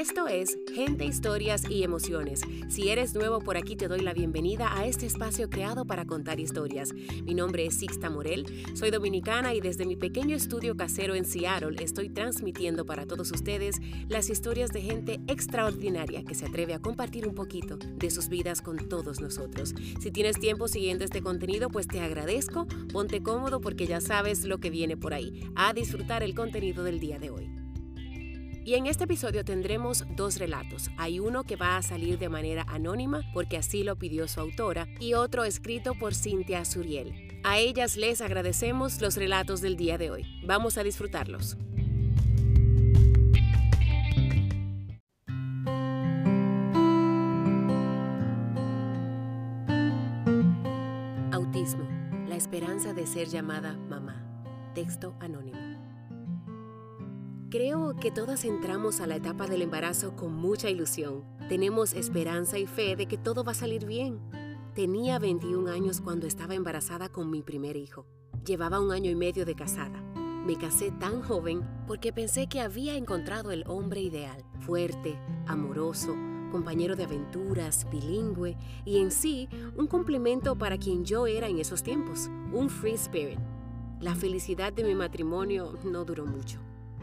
Esto es Gente, Historias y Emociones. Si eres nuevo por aquí, te doy la bienvenida a este espacio creado para contar historias. Mi nombre es Sixta Morel, soy dominicana y desde mi pequeño estudio casero en Seattle estoy transmitiendo para todos ustedes las historias de gente extraordinaria que se atreve a compartir un poquito de sus vidas con todos nosotros. Si tienes tiempo siguiendo este contenido, pues te agradezco, ponte cómodo porque ya sabes lo que viene por ahí, a disfrutar el contenido del día de hoy. Y en este episodio tendremos dos relatos. Hay uno que va a salir de manera anónima porque así lo pidió su autora y otro escrito por Cintia Suriel. A ellas les agradecemos los relatos del día de hoy. Vamos a disfrutarlos. Autismo, la esperanza de ser llamada mamá. Texto anónimo. Creo que todas entramos a la etapa del embarazo con mucha ilusión. Tenemos esperanza y fe de que todo va a salir bien. Tenía 21 años cuando estaba embarazada con mi primer hijo. Llevaba un año y medio de casada. Me casé tan joven porque pensé que había encontrado el hombre ideal, fuerte, amoroso, compañero de aventuras, bilingüe y en sí un complemento para quien yo era en esos tiempos, un free spirit. La felicidad de mi matrimonio no duró mucho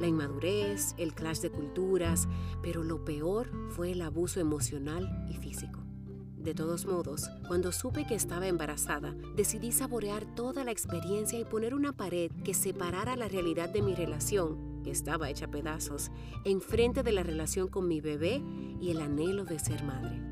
la inmadurez, el clash de culturas, pero lo peor fue el abuso emocional y físico. De todos modos, cuando supe que estaba embarazada, decidí saborear toda la experiencia y poner una pared que separara la realidad de mi relación, que estaba hecha pedazos, enfrente de la relación con mi bebé y el anhelo de ser madre.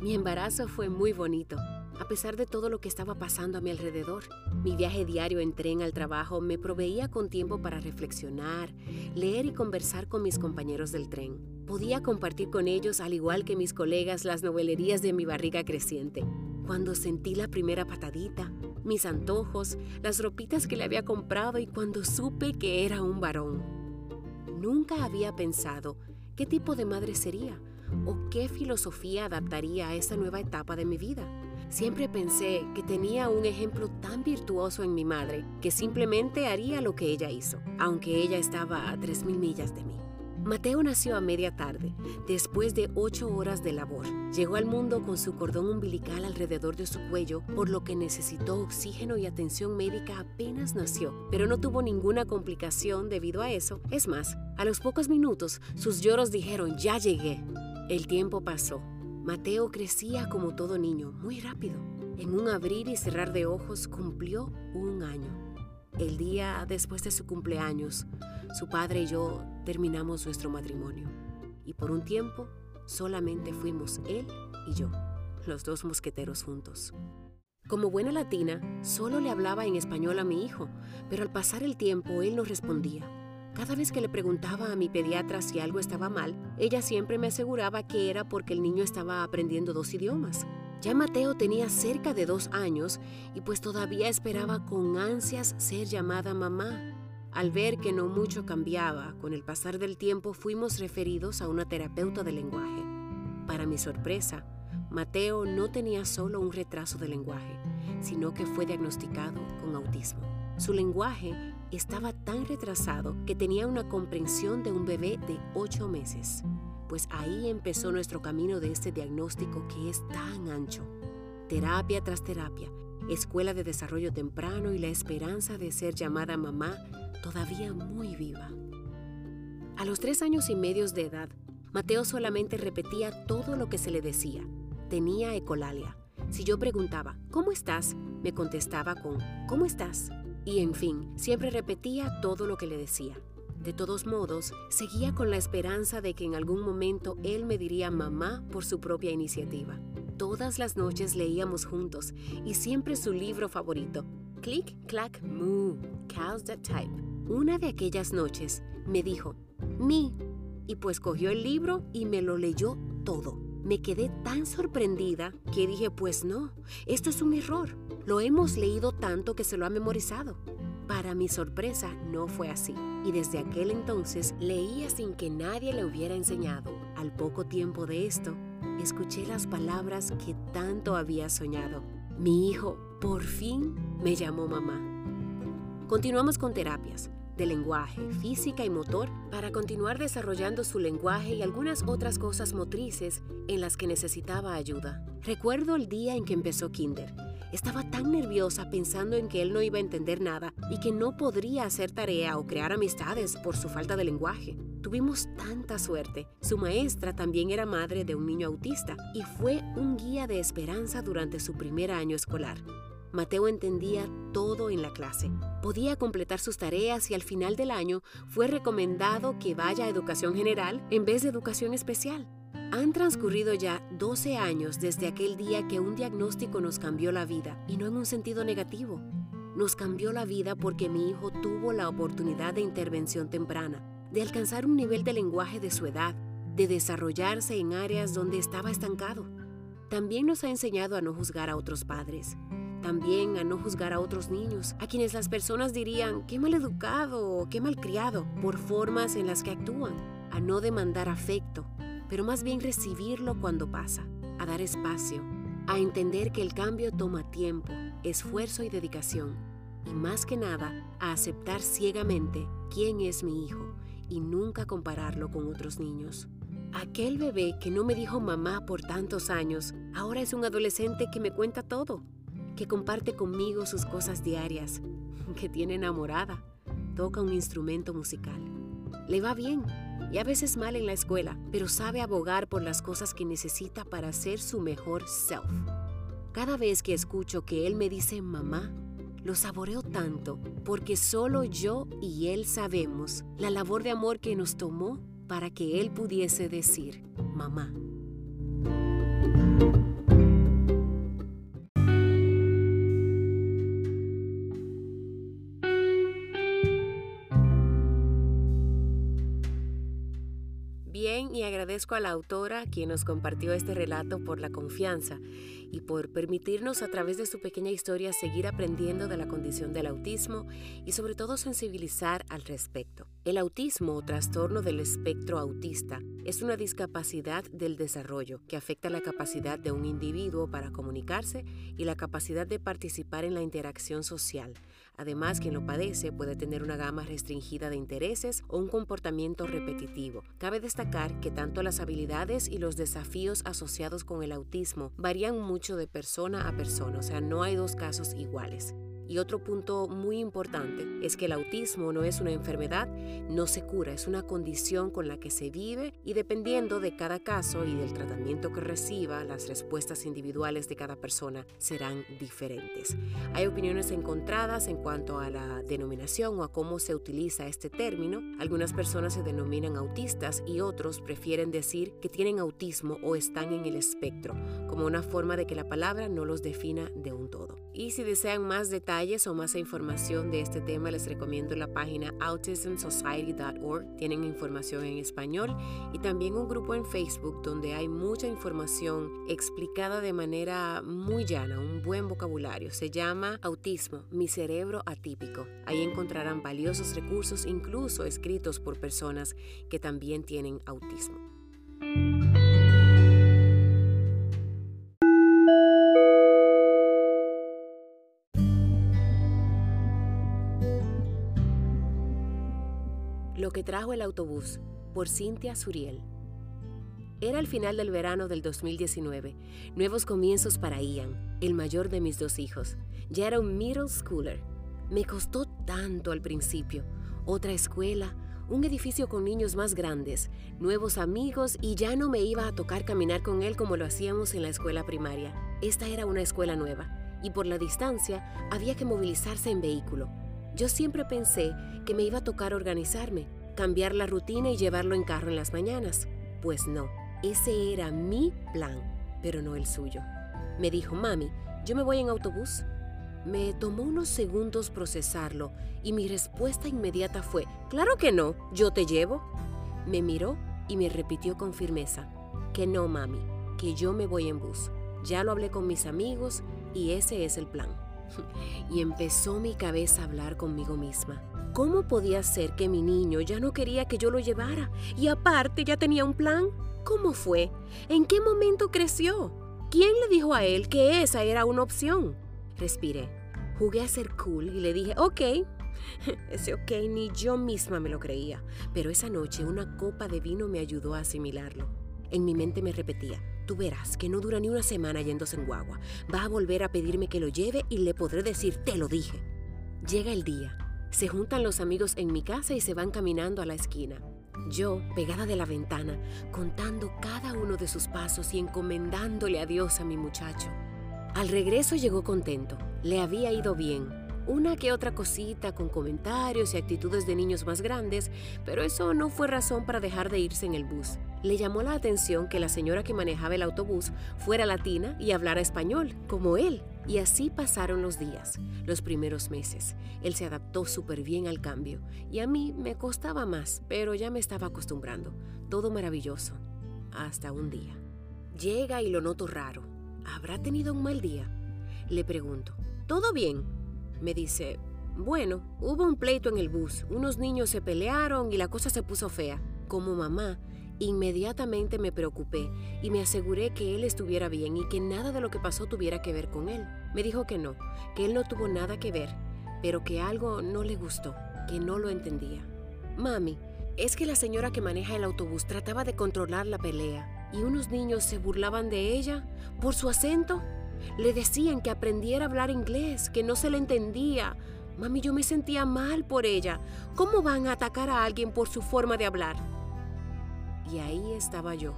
Mi embarazo fue muy bonito, a pesar de todo lo que estaba pasando a mi alrededor. Mi viaje diario en tren al trabajo me proveía con tiempo para reflexionar, leer y conversar con mis compañeros del tren. Podía compartir con ellos, al igual que mis colegas, las novelerías de mi barriga creciente. Cuando sentí la primera patadita, mis antojos, las ropitas que le había comprado y cuando supe que era un varón. Nunca había pensado qué tipo de madre sería o qué filosofía adaptaría a esta nueva etapa de mi vida. Siempre pensé que tenía un ejemplo tan virtuoso en mi madre que simplemente haría lo que ella hizo, aunque ella estaba a 3.000 millas de mí. Mateo nació a media tarde, después de ocho horas de labor. Llegó al mundo con su cordón umbilical alrededor de su cuello, por lo que necesitó oxígeno y atención médica apenas nació, pero no tuvo ninguna complicación debido a eso. Es más, a los pocos minutos, sus lloros dijeron, ya llegué. El tiempo pasó Mateo crecía como todo niño, muy rápido. En un abrir y cerrar de ojos cumplió un año. El día después de su cumpleaños, su padre y yo terminamos nuestro matrimonio. Y por un tiempo solamente fuimos él y yo, los dos mosqueteros juntos. Como buena latina, solo le hablaba en español a mi hijo, pero al pasar el tiempo él no respondía. Cada vez que le preguntaba a mi pediatra si algo estaba mal, ella siempre me aseguraba que era porque el niño estaba aprendiendo dos idiomas. Ya Mateo tenía cerca de dos años y pues todavía esperaba con ansias ser llamada mamá. Al ver que no mucho cambiaba, con el pasar del tiempo fuimos referidos a una terapeuta de lenguaje. Para mi sorpresa, Mateo no tenía solo un retraso de lenguaje, sino que fue diagnosticado con autismo. Su lenguaje estaba tan retrasado que tenía una comprensión de un bebé de ocho meses. Pues ahí empezó nuestro camino de este diagnóstico que es tan ancho. Terapia tras terapia, escuela de desarrollo temprano y la esperanza de ser llamada mamá todavía muy viva. A los tres años y medio de edad, Mateo solamente repetía todo lo que se le decía. Tenía ecolalia. Si yo preguntaba, ¿cómo estás? me contestaba con, ¿cómo estás? Y en fin, siempre repetía todo lo que le decía. De todos modos, seguía con la esperanza de que en algún momento él me diría mamá por su propia iniciativa. Todas las noches leíamos juntos y siempre su libro favorito, Click, Clack, Moo, Cows That Type. Una de aquellas noches me dijo, Mi, y pues cogió el libro y me lo leyó todo. Me quedé tan sorprendida que dije, pues no, esto es un error. Lo hemos leído tanto que se lo ha memorizado. Para mi sorpresa, no fue así. Y desde aquel entonces leía sin que nadie le hubiera enseñado. Al poco tiempo de esto, escuché las palabras que tanto había soñado. Mi hijo, por fin, me llamó mamá. Continuamos con terapias. de lenguaje, física y motor para continuar desarrollando su lenguaje y algunas otras cosas motrices en las que necesitaba ayuda. Recuerdo el día en que empezó Kinder. Estaba tan nerviosa pensando en que él no iba a entender nada y que no podría hacer tarea o crear amistades por su falta de lenguaje. Tuvimos tanta suerte. Su maestra también era madre de un niño autista y fue un guía de esperanza durante su primer año escolar. Mateo entendía todo en la clase. Podía completar sus tareas y al final del año fue recomendado que vaya a educación general en vez de educación especial. Han transcurrido ya 12 años desde aquel día que un diagnóstico nos cambió la vida y no en un sentido negativo. Nos cambió la vida porque mi hijo tuvo la oportunidad de intervención temprana, de alcanzar un nivel de lenguaje de su edad, de desarrollarse en áreas donde estaba estancado. También nos ha enseñado a no juzgar a otros padres, también a no juzgar a otros niños, a quienes las personas dirían qué mal educado o qué mal criado por formas en las que actúan, a no demandar afecto, pero más bien recibirlo cuando pasa, a dar espacio, a entender que el cambio toma tiempo, esfuerzo y dedicación, y más que nada a aceptar ciegamente quién es mi hijo y nunca compararlo con otros niños. Aquel bebé que no me dijo mamá por tantos años, ahora es un adolescente que me cuenta todo que comparte conmigo sus cosas diarias, que tiene enamorada, toca un instrumento musical. Le va bien y a veces mal en la escuela, pero sabe abogar por las cosas que necesita para ser su mejor self. Cada vez que escucho que él me dice mamá, lo saboreo tanto porque solo yo y él sabemos la labor de amor que nos tomó para que él pudiese decir mamá. Y agradezco a la autora quien nos compartió este relato por la confianza y por permitirnos a través de su pequeña historia seguir aprendiendo de la condición del autismo y sobre todo sensibilizar al respecto. El autismo o trastorno del espectro autista es una discapacidad del desarrollo que afecta la capacidad de un individuo para comunicarse y la capacidad de participar en la interacción social Además, quien lo padece puede tener una gama restringida de intereses o un comportamiento repetitivo. Cabe destacar que tanto las habilidades y los desafíos asociados con el autismo varían mucho de persona a persona, o sea, no hay dos casos iguales. Y otro punto muy importante es que el autismo no es una enfermedad, no se cura, es una condición con la que se vive y dependiendo de cada caso y del tratamiento que reciba, las respuestas individuales de cada persona serán diferentes. Hay opiniones encontradas en cuanto a la denominación o a cómo se utiliza este término. Algunas personas se denominan autistas y otros prefieren decir que tienen autismo o están en el espectro, como una forma de que la palabra no los defina de un todo. Y si desean más detalles, o más información de este tema, les recomiendo la página autismsociety.org. Tienen información en español y también un grupo en Facebook donde hay mucha información explicada de manera muy llana, un buen vocabulario. Se llama Autismo, mi cerebro atípico. Ahí encontrarán valiosos recursos, incluso escritos por personas que también tienen autismo. Lo que trajo el autobús, por Cintia Suriel. Era el final del verano del 2019, nuevos comienzos para Ian, el mayor de mis dos hijos. Ya era un middle schooler. Me costó tanto al principio. Otra escuela, un edificio con niños más grandes, nuevos amigos y ya no me iba a tocar caminar con él como lo hacíamos en la escuela primaria. Esta era una escuela nueva y por la distancia había que movilizarse en vehículo. Yo siempre pensé que me iba a tocar organizarme, cambiar la rutina y llevarlo en carro en las mañanas. Pues no, ese era mi plan, pero no el suyo. Me dijo, mami, yo me voy en autobús. Me tomó unos segundos procesarlo y mi respuesta inmediata fue, claro que no, yo te llevo. Me miró y me repitió con firmeza, que no, mami, que yo me voy en bus. Ya lo hablé con mis amigos y ese es el plan. y empezó mi cabeza a hablar conmigo misma. ¿Cómo podía ser que mi niño ya no quería que yo lo llevara? Y aparte ya tenía un plan. ¿Cómo fue? ¿En qué momento creció? ¿Quién le dijo a él que esa era una opción? Respiré. Jugué a ser cool y le dije, ok, Ese ok ni yo misma me lo creía, pero esa noche una copa de vino me ayudó a asimilarlo. En mi mente me repetía, tú verás que no dura ni una semana yéndose en guagua. Va a volver a pedirme que lo lleve y le podré decir, te lo dije. Llega el día. Se juntan los amigos en mi casa y se van caminando a la esquina. Yo, pegada de la ventana, contando cada uno de sus pasos y encomendándole a Dios a mi muchacho. Al regreso llegó contento. Le había ido bien. Una que otra cosita con comentarios y actitudes de niños más grandes, pero eso no fue razón para dejar de irse en el bus. Le llamó la atención que la señora que manejaba el autobús fuera latina y hablara español, como él. Y así pasaron los días, los primeros meses. Él se adaptó súper bien al cambio y a mí me costaba más, pero ya me estaba acostumbrando. Todo maravilloso. Hasta un día. Llega y lo noto raro. ¿Habrá tenido un mal día? Le pregunto. ¿Todo bien? Me dice, bueno, hubo un pleito en el bus, unos niños se pelearon y la cosa se puso fea. Como mamá, Inmediatamente me preocupé y me aseguré que él estuviera bien y que nada de lo que pasó tuviera que ver con él. Me dijo que no, que él no tuvo nada que ver, pero que algo no le gustó, que no lo entendía. Mami, es que la señora que maneja el autobús trataba de controlar la pelea y unos niños se burlaban de ella por su acento. Le decían que aprendiera a hablar inglés, que no se le entendía. Mami, yo me sentía mal por ella. ¿Cómo van a atacar a alguien por su forma de hablar? Y ahí estaba yo,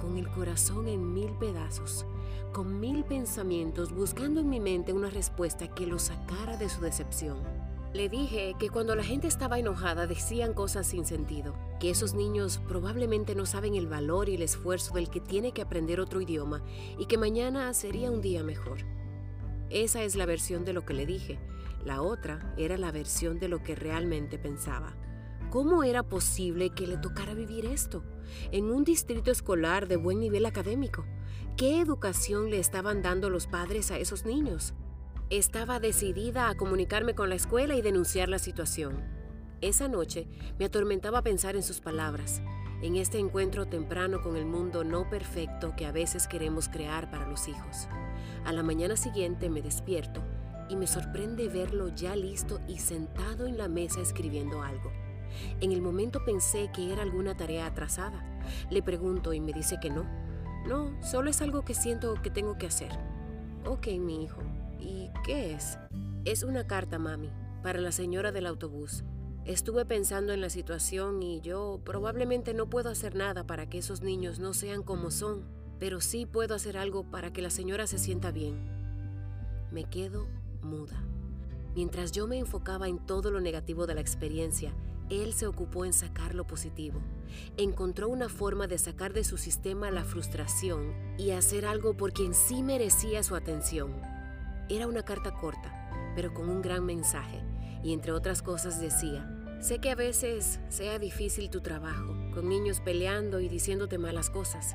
con el corazón en mil pedazos, con mil pensamientos, buscando en mi mente una respuesta que lo sacara de su decepción. Le dije que cuando la gente estaba enojada decían cosas sin sentido, que esos niños probablemente no saben el valor y el esfuerzo del que tiene que aprender otro idioma y que mañana sería un día mejor. Esa es la versión de lo que le dije. La otra era la versión de lo que realmente pensaba. ¿Cómo era posible que le tocara vivir esto? En un distrito escolar de buen nivel académico. ¿Qué educación le estaban dando los padres a esos niños? Estaba decidida a comunicarme con la escuela y denunciar la situación. Esa noche me atormentaba pensar en sus palabras, en este encuentro temprano con el mundo no perfecto que a veces queremos crear para los hijos. A la mañana siguiente me despierto y me sorprende verlo ya listo y sentado en la mesa escribiendo algo. En el momento pensé que era alguna tarea atrasada. Le pregunto y me dice que no. No, solo es algo que siento que tengo que hacer. Ok, mi hijo. ¿Y qué es? Es una carta, mami, para la señora del autobús. Estuve pensando en la situación y yo probablemente no puedo hacer nada para que esos niños no sean como son, pero sí puedo hacer algo para que la señora se sienta bien. Me quedo muda. Mientras yo me enfocaba en todo lo negativo de la experiencia, él se ocupó en sacar lo positivo. Encontró una forma de sacar de su sistema la frustración y hacer algo por quien sí merecía su atención. Era una carta corta, pero con un gran mensaje, y entre otras cosas decía, sé que a veces sea difícil tu trabajo, con niños peleando y diciéndote malas cosas,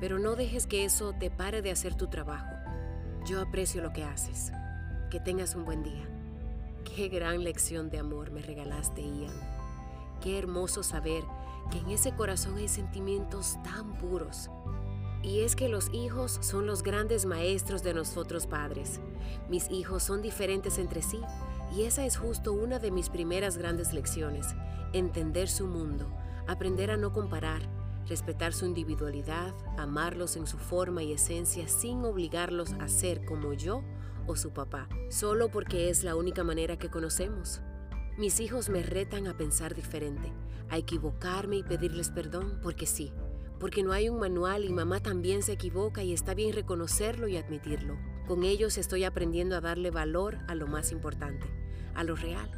pero no dejes que eso te pare de hacer tu trabajo. Yo aprecio lo que haces. Que tengas un buen día. Qué gran lección de amor me regalaste, Ian. Qué hermoso saber que en ese corazón hay sentimientos tan puros. Y es que los hijos son los grandes maestros de nosotros padres. Mis hijos son diferentes entre sí y esa es justo una de mis primeras grandes lecciones. Entender su mundo, aprender a no comparar, respetar su individualidad, amarlos en su forma y esencia sin obligarlos a ser como yo o su papá, solo porque es la única manera que conocemos. Mis hijos me retan a pensar diferente, a equivocarme y pedirles perdón, porque sí, porque no hay un manual y mamá también se equivoca y está bien reconocerlo y admitirlo. Con ellos estoy aprendiendo a darle valor a lo más importante, a lo real,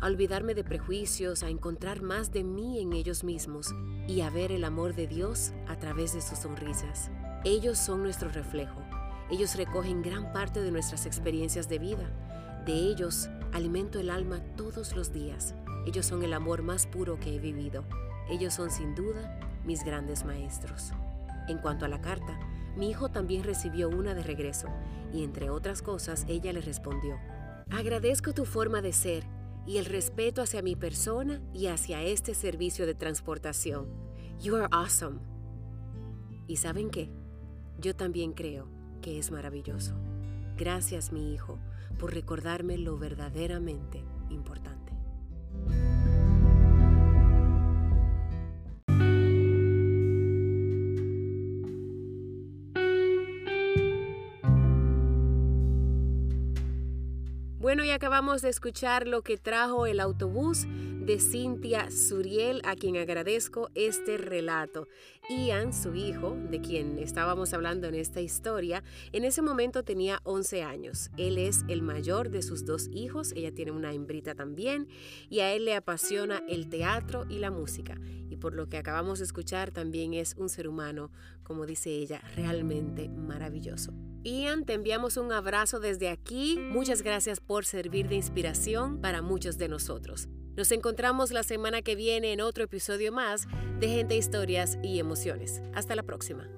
a olvidarme de prejuicios, a encontrar más de mí en ellos mismos y a ver el amor de Dios a través de sus sonrisas. Ellos son nuestro reflejo. Ellos recogen gran parte de nuestras experiencias de vida. De ellos Alimento el alma todos los días. Ellos son el amor más puro que he vivido. Ellos son sin duda mis grandes maestros. En cuanto a la carta, mi hijo también recibió una de regreso y entre otras cosas ella le respondió, agradezco tu forma de ser y el respeto hacia mi persona y hacia este servicio de transportación. You are awesome. ¿Y saben qué? Yo también creo que es maravilloso. Gracias, mi hijo, por recordarme lo verdaderamente importante. Bueno, y acabamos de escuchar lo que trajo el autobús de Cintia Suriel, a quien agradezco este relato. Ian, su hijo, de quien estábamos hablando en esta historia, en ese momento tenía 11 años. Él es el mayor de sus dos hijos, ella tiene una hembrita también, y a él le apasiona el teatro y la música. Y por lo que acabamos de escuchar, también es un ser humano, como dice ella, realmente maravilloso. Ian, te enviamos un abrazo desde aquí. Muchas gracias por servir de inspiración para muchos de nosotros. Nos encontramos la semana que viene en otro episodio más de Gente, Historias y Emociones. Hasta la próxima.